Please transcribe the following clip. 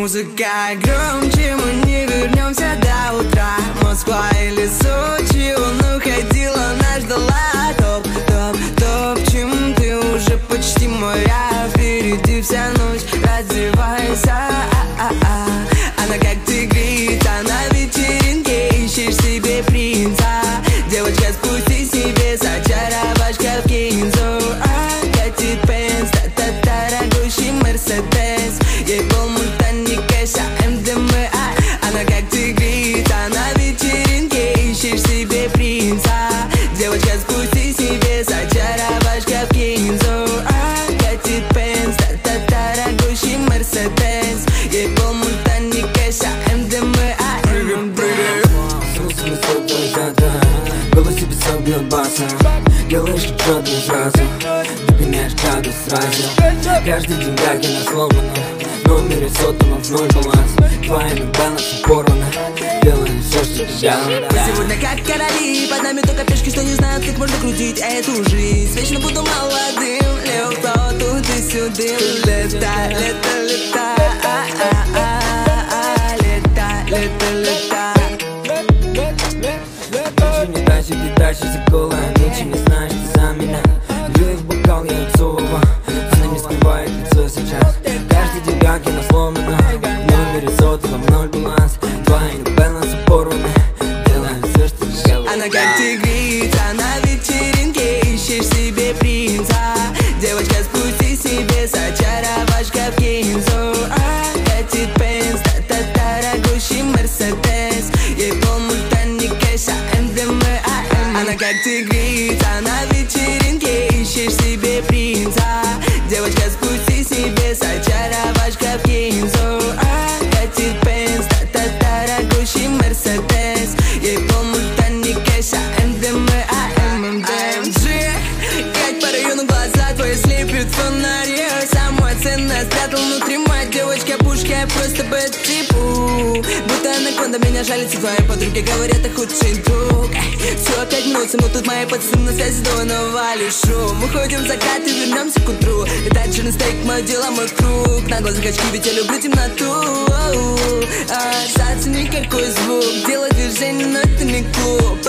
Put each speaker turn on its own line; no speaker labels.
Музыка громче, мы не вернемся до
Слушай, сотни да В голосе писал бьет басом Делаешь четвертую фразу Ты меняешь градус сразу. Каждый день я на сломанном Номере сотовом в ноль баланс. Твоими балансы порваны Делаем все, что делала
Мы сегодня как короли. Под нами только пешки, что не знают, как можно крутить эту жизнь. Вечно буду молодым. Легко туда-сюда Лето, лето, лето. А, а, а, а, Лето,
She's a ago Она как
тигрица на вечеринке Ищешь себе принца. Девочка, спусти Ценное спрятал внутри мать Девочка пушка, просто бэт типу. Будто анаконда меня жалится Твои подруги говорят, ты худший друг. Все опять мнутся, мы тут мои пацаны на связи Давай навали шум Уходим в закат и вернемся к утру. Дальше на стейк, мое дело, мой круг. На глазах очки, ведь я люблю темноту. А, Зацени какой звук Делай движение, но это не клуб